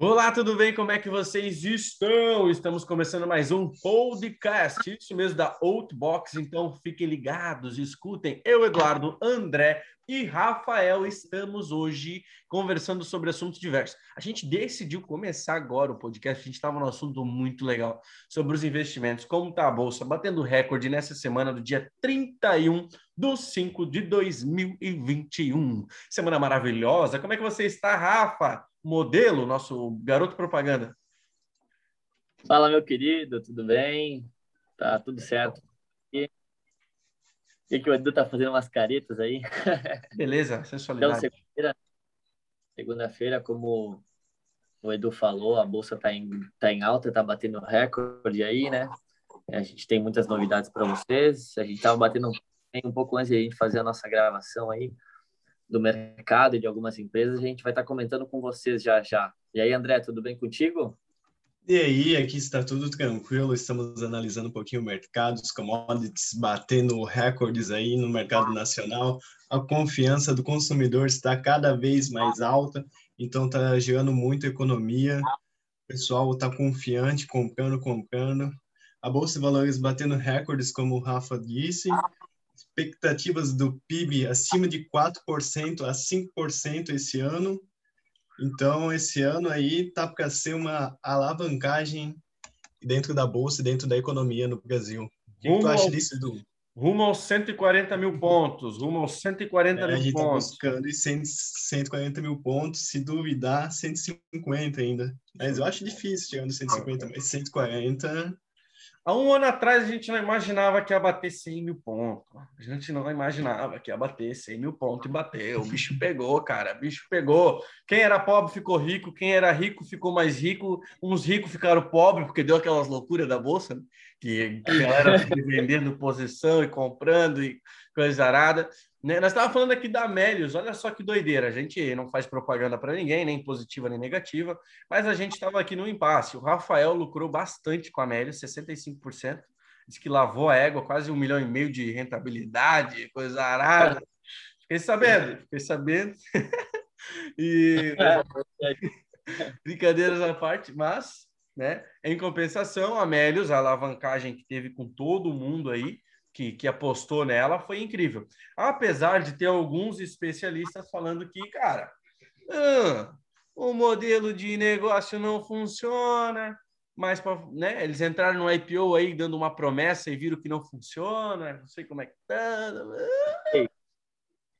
Olá, tudo bem? Como é que vocês estão? Estamos começando mais um podcast, isso mesmo, da Outbox. Então, fiquem ligados, escutem. Eu, Eduardo, André e Rafael estamos hoje conversando sobre assuntos diversos. A gente decidiu começar agora o podcast, a gente estava num assunto muito legal sobre os investimentos, como está a Bolsa, batendo recorde nessa semana do dia 31 de 5 de 2021. Semana maravilhosa. Como é que você está, Rafa? Modelo, nosso garoto propaganda. Fala, meu querido, tudo bem? Tá tudo certo. E que, que o Edu tá fazendo umas caretas aí? Beleza, sensualidade. Então, segunda-feira, segunda-feira, como o Edu falou, a bolsa tá em, tá em alta, tá batendo recorde aí, né? A gente tem muitas novidades para vocês. A gente tava batendo um, um pouco antes de a gente fazer a nossa gravação aí do mercado e de algumas empresas, a gente vai estar comentando com vocês já já. E aí, André, tudo bem contigo? E aí, aqui está tudo tranquilo, estamos analisando um pouquinho o mercado, os commodities batendo recordes aí no mercado nacional, a confiança do consumidor está cada vez mais alta, então está gerando muita economia, o pessoal está confiante, comprando, comprando, a Bolsa de Valores batendo recordes, como o Rafa disse, expectativas do PIB acima de 4% a 5% esse ano. Então, esse ano aí tá para ser uma alavancagem dentro da bolsa, dentro da economia no Brasil. O que, tu acha disso, Edu? Rumo aos 140 mil pontos, rumo aos 140 é, mil a gente tá pontos. Tá buscando 100, 140 mil pontos, se duvidar, 150 ainda. Mas eu acho difícil chegando 150, mas 140 Há um ano atrás a gente não imaginava que ia bater 100 mil pontos. A gente não imaginava que ia bater 100 mil pontos e bateu. O bicho pegou, cara. O bicho pegou. Quem era pobre ficou rico, quem era rico ficou mais rico. Uns ricos ficaram pobres porque deu aquelas loucuras da bolsa, né? Que a galera vendendo posição e comprando e coisa arada. Né? Nós estávamos falando aqui da Amélios, olha só que doideira. A gente não faz propaganda para ninguém, nem positiva nem negativa, mas a gente estava aqui no impasse. O Rafael lucrou bastante com a Amélios, 65%. Diz que lavou a égua, quase um milhão e meio de rentabilidade, coisa arada. Fiquei sabendo, fiquei sabendo. e brincadeiras à parte, mas, né? Em compensação, a Amélios, a alavancagem que teve com todo mundo aí, que, que apostou nela foi incrível. Apesar de ter alguns especialistas falando que, cara, ah, o modelo de negócio não funciona, mas né, eles entraram no IPO aí dando uma promessa e viram que não funciona, não sei como é que tá.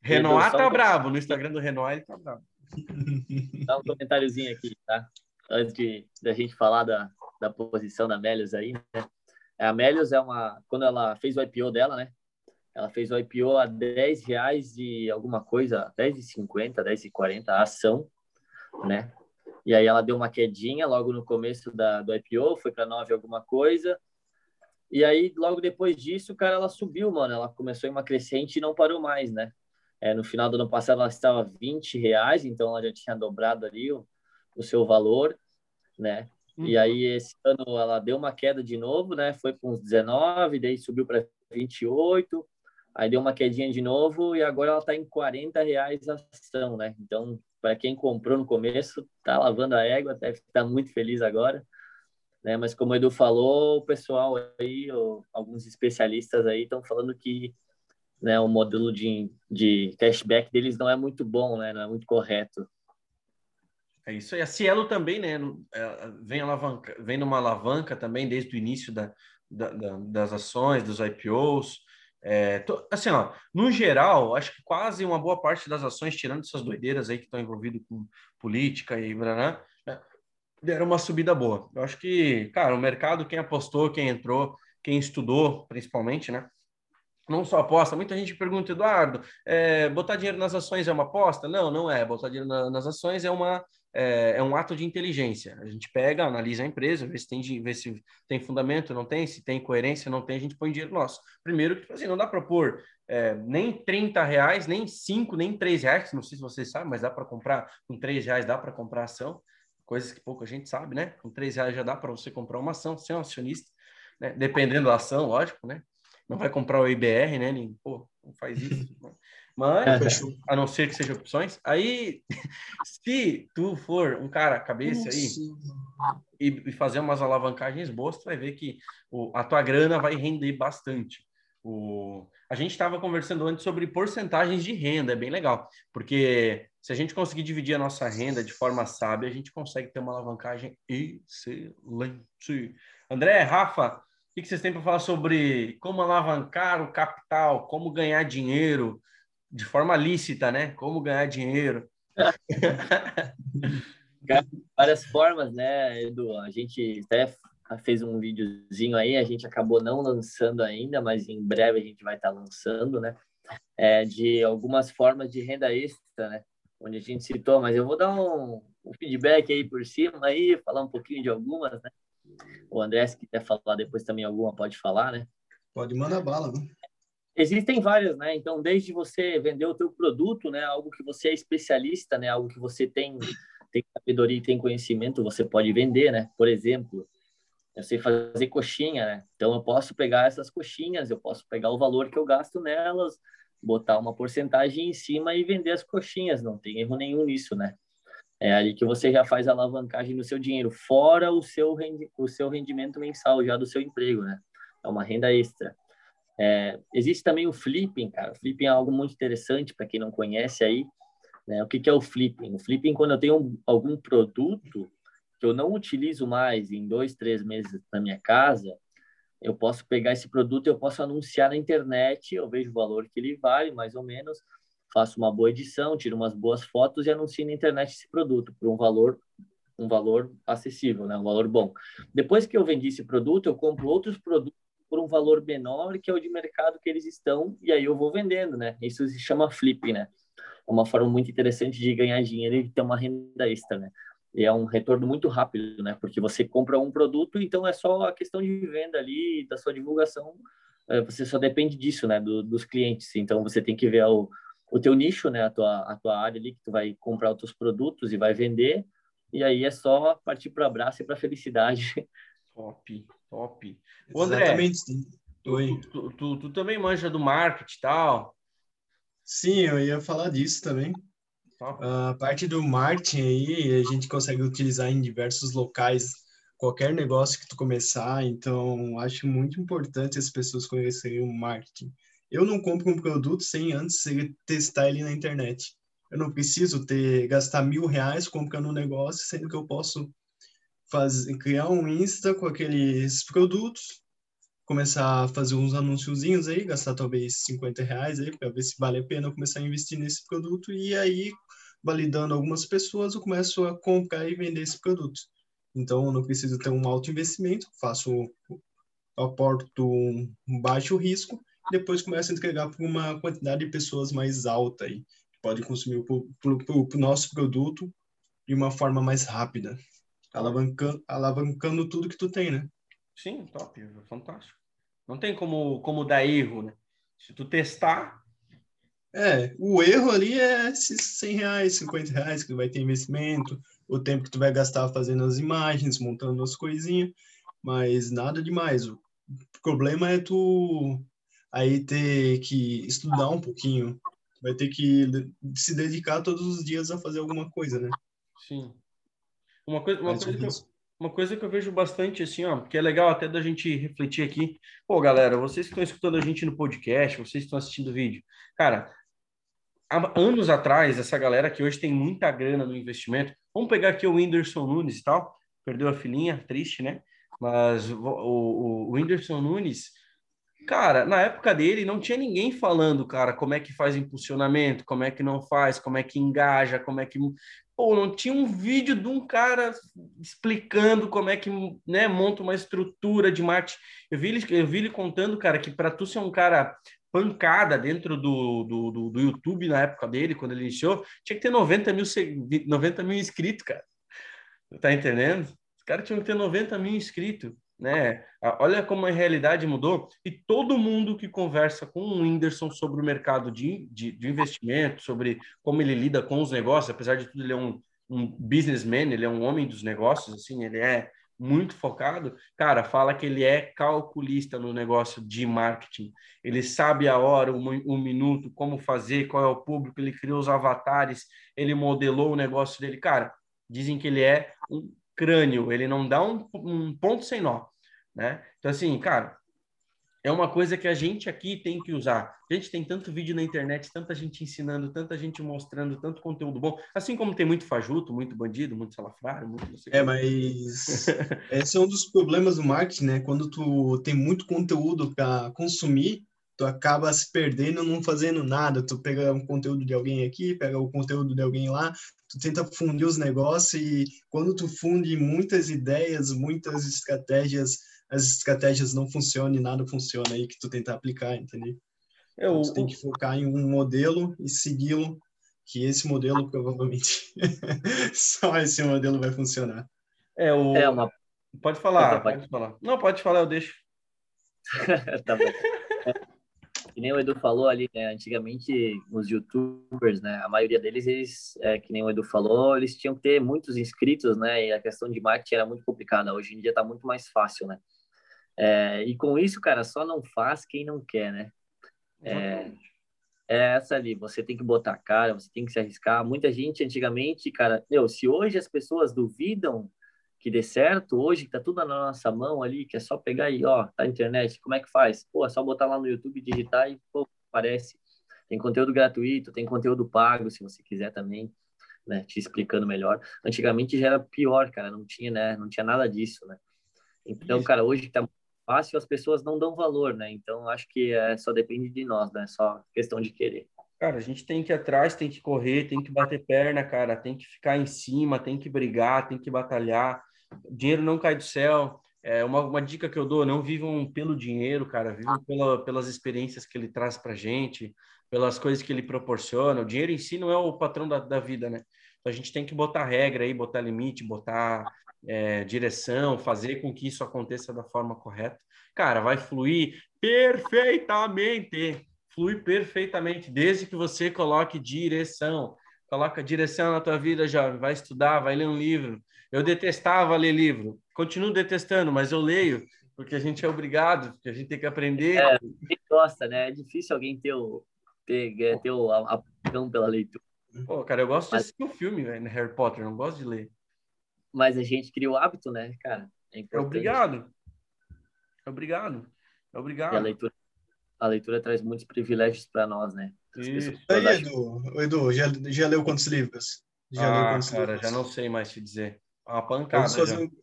Renault tá bravo, no Instagram do Renault ele tá bravo. Dá um comentáriozinho aqui, tá? Antes de da gente falar da, da posição da Melios aí, né? A Melios é uma, quando ela fez o IPO dela, né? Ela fez o IPO a 10 reais e alguma coisa, 10,50, 10,40 a ação, né? E aí ela deu uma quedinha logo no começo da, do IPO, foi para 9 alguma coisa. E aí, logo depois disso, cara, ela subiu, mano. Ela começou em uma crescente e não parou mais, né? É, no final do ano passado, ela estava 20 reais, então ela já tinha dobrado ali o, seu valor, né? E uhum. aí, esse ano, ela deu uma queda de novo, né? Foi para uns 19, daí subiu para 28, aí deu uma quedinha de novo e agora ela está em 40 reais a ação, né? Então, para quem comprou no começo, tá lavando a égua, deve estar muito feliz agora. Né? Mas como o Edu falou, o pessoal aí, alguns especialistas aí estão falando que né, o modelo de, de cashback deles não é muito bom, né? Não é muito correto. É isso aí. A Cielo também, né? É, vem, alavanca, vem numa alavanca também desde o início da, da, da, das ações, dos IPOs. É, tô, assim, ó, no geral, acho que quase uma boa parte das ações, tirando essas doideiras aí que estão envolvidas com política e blá, né, deram uma subida boa. Eu acho que, cara, o mercado, quem apostou, quem entrou, quem estudou, principalmente, né? Não só aposta, muita gente pergunta, Eduardo, é, botar dinheiro nas ações é uma aposta? Não, não é. Botar dinheiro na, nas ações é uma é, é, um ato de inteligência. A gente pega, analisa a empresa, vê se tem, vê se tem fundamento, não tem, se tem coerência, não tem, a gente põe dinheiro nosso. Primeiro, que tipo assim, não dá para pôr é, nem 30 reais, nem 5, nem 3 reais, não sei se vocês sabem, mas dá para comprar, com 3 reais dá para comprar ação, coisas que pouca gente sabe, né? Com 3 reais já dá para você comprar uma ação, ser um acionista, né? dependendo da ação, lógico, né? Não vai comprar o IBR, né? Nem, pô, não faz isso. Mas, a não ser que sejam opções, aí, se tu for um cara cabeça aí e, e, fazer umas alavancagens boas, tu vai ver que o, a tua grana vai render bastante. O, a gente estava conversando antes sobre porcentagens de renda, é bem legal, porque se a gente conseguir dividir a nossa renda de forma sábia, a gente consegue ter uma alavancagem excelente. André, Rafa, o que vocês têm para falar sobre como alavancar o capital, como ganhar dinheiro de forma lícita, né? Como ganhar dinheiro. Várias formas, né, Edu? A gente até fez um videozinho aí, a gente acabou não lançando ainda, mas em breve a gente vai estar lançando, né? É, de algumas formas de renda extra, né? Onde a gente citou, mas eu vou dar um, um feedback aí por cima aí, falar um pouquinho de algumas, né? O André, se quiser falar depois também alguma, pode falar, né? Pode mandar bala, né? Existem várias, né? Então, desde você vender o teu produto, né? Algo que você é especialista, né? Algo que você tem, tem sabedoria e tem conhecimento, você pode vender, né? Por exemplo, eu sei fazer coxinha, né? Então eu posso pegar essas coxinhas, eu posso pegar o valor que eu gasto nelas, botar uma porcentagem em cima e vender as coxinhas, não tem erro nenhum nisso, né? É ali que você já faz alavancagem no seu dinheiro, fora o seu, rendi o seu rendimento mensal já do seu emprego, né? É uma renda extra. É, existe também o flipping, cara. O flipping é algo muito interessante para quem não conhece aí. Né? O que, que é o flipping? O flipping, quando eu tenho algum produto que eu não utilizo mais em dois, três meses na minha casa, eu posso pegar esse produto, eu posso anunciar na internet, eu vejo o valor que ele vale, mais ou menos, faço uma boa edição, tiro umas boas fotos e anuncio na internet esse produto por um valor um valor acessível, né? um valor bom. Depois que eu vendi esse produto, eu compro outros produtos valor menor que é o de mercado que eles estão e aí eu vou vendendo, né? Isso se chama flip, né? É uma forma muito interessante de ganhar dinheiro e ter uma renda extra, né? e é um retorno muito rápido, né? Porque você compra um produto, então é só a questão de venda ali, da sua divulgação, é, você só depende disso, né? Do, dos clientes. Então você tem que ver o, o teu nicho, né? A tua, a tua área ali que tu vai comprar os teus produtos e vai vender, e aí é só partir para abraço e para felicidade. Top, top. O André. Tu, tu, tu, tu, também manja do marketing e tal? Sim, eu ia falar disso também. A parte do marketing aí, a gente consegue utilizar em diversos locais, qualquer negócio que tu começar, então acho muito importante as pessoas conhecerem o marketing. Eu não compro um produto sem antes testar ele na internet. Eu não preciso ter gastar mil reais comprando um negócio, sendo que eu posso fazer, criar um Insta com aqueles produtos, começar a fazer uns anunciozinhos aí, gastar talvez 50 reais aí, para ver se vale a pena começar a investir nesse produto, e aí validando algumas pessoas, eu começo a comprar e vender esse produto. Então, eu não preciso ter um alto investimento, faço, aporto um baixo risco, depois começo a entregar para uma quantidade de pessoas mais alta aí, que pode consumir o, o, o nosso produto de uma forma mais rápida, alavancando, alavancando tudo que tu tem, né? Sim, top, fantástico. Não tem como, como dar erro, né? Se tu testar, é, o erro ali é esses 100 reais, 50 reais que vai ter investimento, o tempo que tu vai gastar fazendo as imagens, montando as coisinhas, mas nada demais. O problema é tu aí ter que estudar um pouquinho, vai ter que se dedicar todos os dias a fazer alguma coisa, né? Sim. Uma coisa, uma coisa, que eu, uma coisa que eu vejo bastante, assim, ó, que é legal até da gente refletir aqui. Pô, galera, vocês que estão escutando a gente no podcast, vocês que estão assistindo o vídeo, cara, há anos atrás, essa galera que hoje tem muita grana no investimento, vamos pegar aqui o Whindersson Nunes e tal, perdeu a filhinha, triste, né? Mas o, o, o Whindersson Nunes, cara, na época dele não tinha ninguém falando, cara, como é que faz impulsionamento, como é que não faz, como é que engaja, como é que. Pô, não tinha um vídeo de um cara explicando como é que né, monta uma estrutura de marketing. Eu vi ele, eu vi ele contando, cara, que para tu ser um cara pancada dentro do, do, do, do, YouTube na época dele, quando ele iniciou, tinha que ter 90 mil, 90 mil inscritos, cara. Tá entendendo? Os caras tinham que ter 90 mil inscritos, né? Olha como a realidade mudou. E todo mundo que conversa com o Whindersson sobre o mercado de, de, de investimento, sobre como ele lida com os negócios, apesar de tudo, ele é um, um businessman, ele é um homem dos negócios, assim, ele é muito focado, cara, fala que ele é calculista no negócio de marketing. Ele sabe a hora, um, um minuto, como fazer, qual é o público, ele criou os avatares, ele modelou o negócio dele. Cara, dizem que ele é um crânio, ele não dá um, um ponto sem nó, né? Então, assim, cara, é uma coisa que a gente aqui tem que usar. A gente tem tanto vídeo na internet, tanta gente ensinando, tanta gente mostrando, tanto conteúdo bom. Assim como tem muito fajuto, muito bandido, muito salafrário, muito... É, mas esse é um dos problemas do marketing, né? Quando tu tem muito conteúdo para consumir, tu acaba se perdendo, não fazendo nada. Tu pega um conteúdo de alguém aqui, pega o conteúdo de alguém lá, tu tenta fundir os negócios e quando tu funde muitas ideias, muitas estratégias as estratégias não funcionam e nada funciona aí que tu tenta aplicar, entendeu? É, o, tu tem que focar em um modelo e segui-lo, que esse modelo provavelmente só esse modelo vai funcionar. É, o... é uma... Pode falar, pode... pode falar. Não, pode falar, eu deixo. tá bom. Que nem o Edu falou ali, né? Antigamente, os youtubers, né? A maioria deles, eles, é, que nem o Edu falou, eles tinham que ter muitos inscritos, né? E a questão de marketing era muito complicada. Hoje em dia tá muito mais fácil, né? É, e com isso, cara, só não faz quem não quer, né? É, é, essa ali, você tem que botar a cara, você tem que se arriscar. Muita gente antigamente, cara, meu, se hoje as pessoas duvidam que dê certo, hoje que tá tudo na nossa mão ali, que é só pegar e, ó, tá na internet, como é que faz? Pô, é só botar lá no YouTube, digitar e, pô, aparece. Tem conteúdo gratuito, tem conteúdo pago, se você quiser também, né, te explicando melhor. Antigamente já era pior, cara, não tinha, né, não tinha nada disso, né? Então, cara, hoje que tá fácil, as pessoas não dão valor, né? Então, acho que é, só depende de nós, né? Só questão de querer. Cara, a gente tem que ir atrás, tem que correr, tem que bater perna, cara, tem que ficar em cima, tem que brigar, tem que batalhar. Dinheiro não cai do céu. É uma, uma dica que eu dou: não vivam pelo dinheiro, cara, vivam pela, pelas experiências que ele traz para gente, pelas coisas que ele proporciona. O dinheiro em si não é o patrão da, da vida, né? Então a gente tem que botar regra aí, botar limite, botar é, direção, fazer com que isso aconteça da forma correta. Cara, vai fluir perfeitamente, flui perfeitamente, desde que você coloque direção. Coloca direção na tua vida, jovem. Vai estudar, vai ler um livro. Eu detestava ler livro, continuo detestando, mas eu leio porque a gente é obrigado, porque a gente tem que aprender. É, quem gosta, né? É difícil alguém ter o ter, é, ter o aptidão pela leitura. Pô, cara, eu gosto mas... de assistir o um filme, velho, Harry Potter, não gosto de ler mas a gente cria o hábito, né, cara? É, é obrigado. É obrigado. É obrigado. E a leitura, a leitura traz muitos privilégios para nós, né? Aí, Edu, Edu já, já leu quantos livros? Já ah, leu quantos cara, livros? já não sei mais te dizer. Uma pancada.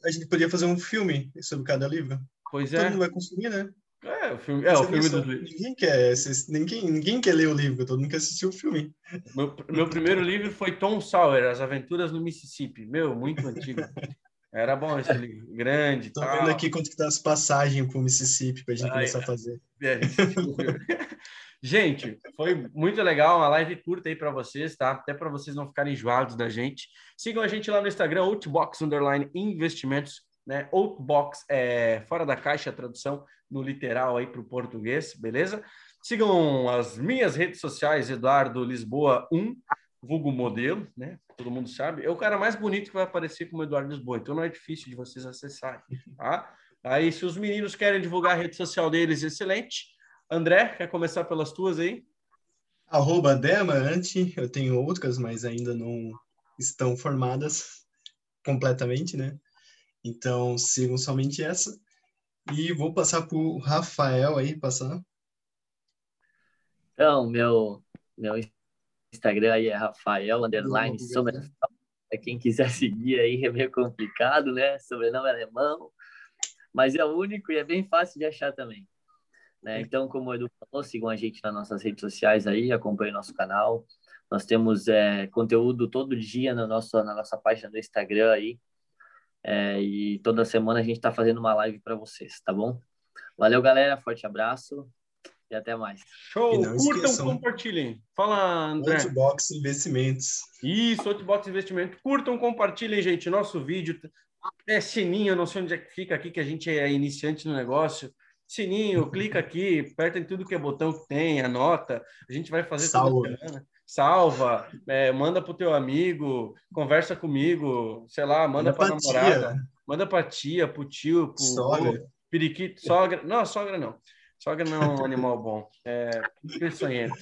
A gente podia fazer um filme sobre cada livro. Pois é. Todo mundo vai consumir, né? É, o filme, é, o filme do... Ninguém quer, ninguém, ninguém quer ler o livro, todo mundo quer assistir o filme. Meu, meu primeiro livro foi Tom Sawyer, As Aventuras no Mississippi. Meu, muito antigo. Era bom esse livro, grande. Tô tal. vendo aqui quanto que tá as passagens pro Mississippi pra gente Ai, começar a fazer. É, gente, foi muito legal, uma live curta aí para vocês, tá? Até para vocês não ficarem enjoados da gente. Sigam a gente lá no Instagram, Outbox Underline Investimentos né? Outbox é fora da caixa tradução no literal aí para o português, beleza? Sigam as minhas redes sociais, Eduardo Lisboa 1, vulgo modelo, né? Todo mundo sabe. É o cara mais bonito que vai aparecer como Eduardo Lisboa, então não é difícil de vocês acessarem, tá? Aí, se os meninos querem divulgar a rede social deles, excelente. André, quer começar pelas tuas aí? Arroba Demarante, eu tenho outras, mas ainda não estão formadas completamente, né? Então, sigam somente essa. E vou passar para o Rafael aí, passar. Então, meu, meu Instagram aí é Rafael, underline, sobrenome. Quem quiser seguir aí é meio complicado, né? Sobrenome alemão. Mas é o único e é bem fácil de achar também. Né? Então, como o Edu falou, sigam a gente nas nossas redes sociais aí, acompanhem nosso canal. Nós temos é, conteúdo todo dia na nossa, na nossa página do Instagram aí. É, e toda semana a gente está fazendo uma live para vocês, tá bom? Valeu, galera. Forte abraço e até mais. Show! Curtam, compartilhem. Fala, André. Outbox Investimentos. Isso, Outbox Investimentos. Curtam, compartilhem, gente. Nosso vídeo é sininho, não sei onde é que fica aqui, que a gente é iniciante no negócio. Sininho, clica aqui, aperta em tudo que é botão que tem, anota. A gente vai fazer semana salva, é, manda pro teu amigo, conversa comigo, sei lá, manda, manda pra namorada. Manda pra tia, pro tio, pro Sogra. periquito, sogra. Não, sogra não. Sogra não é um animal bom. É peçonhento.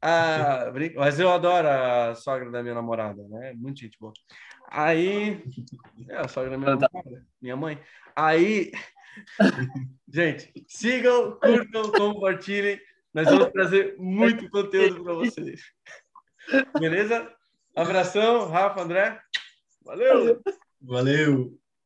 Ah, mas eu adoro a sogra da minha namorada, né? Muito gente boa. Aí. É, a sogra da minha namorada, minha mãe. Aí. Gente, sigam, curtam, compartilhem. Nós vamos trazer muito conteúdo para vocês. Beleza? Abração, Rafa, André. Valeu! Valeu!